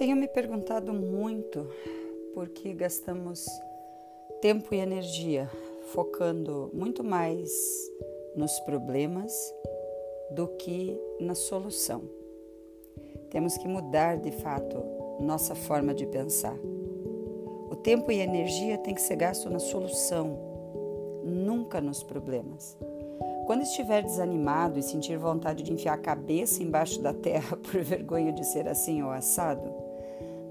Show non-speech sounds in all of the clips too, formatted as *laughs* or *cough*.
Tenho me perguntado muito por que gastamos tempo e energia focando muito mais nos problemas do que na solução. Temos que mudar de fato nossa forma de pensar. O tempo e energia tem que ser gasto na solução, nunca nos problemas. Quando estiver desanimado e sentir vontade de enfiar a cabeça embaixo da terra *laughs* por vergonha de ser assim ou assado,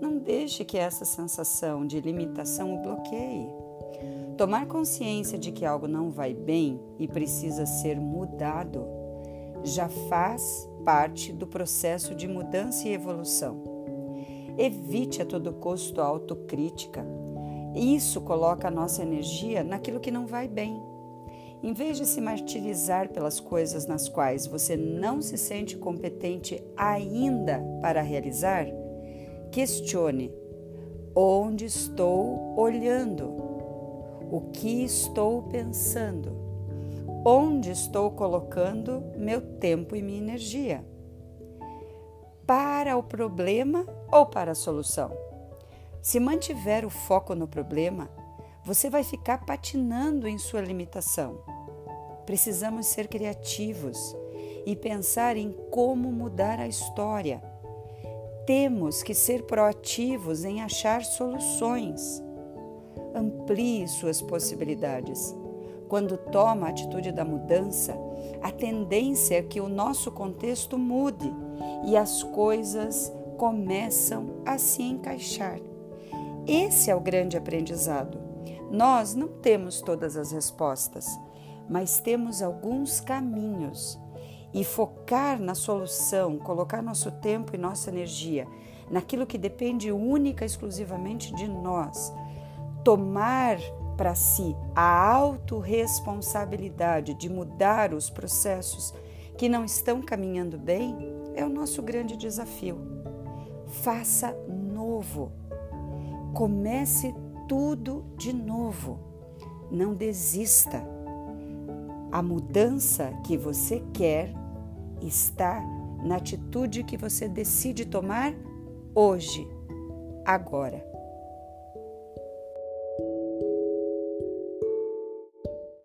não deixe que essa sensação de limitação o bloqueie. Tomar consciência de que algo não vai bem e precisa ser mudado já faz parte do processo de mudança e evolução. Evite a todo custo a autocrítica. Isso coloca a nossa energia naquilo que não vai bem. Em vez de se martirizar pelas coisas nas quais você não se sente competente ainda para realizar, Questione: onde estou olhando? O que estou pensando? Onde estou colocando meu tempo e minha energia? Para o problema ou para a solução? Se mantiver o foco no problema, você vai ficar patinando em sua limitação. Precisamos ser criativos e pensar em como mudar a história temos que ser proativos em achar soluções. Amplie suas possibilidades. Quando toma a atitude da mudança, a tendência é que o nosso contexto mude e as coisas começam a se encaixar. Esse é o grande aprendizado. Nós não temos todas as respostas, mas temos alguns caminhos e focar na solução, colocar nosso tempo e nossa energia naquilo que depende única e exclusivamente de nós, tomar para si a autorresponsabilidade de mudar os processos que não estão caminhando bem é o nosso grande desafio. Faça novo. Comece tudo de novo. Não desista. A mudança que você quer está na atitude que você decide tomar hoje, agora.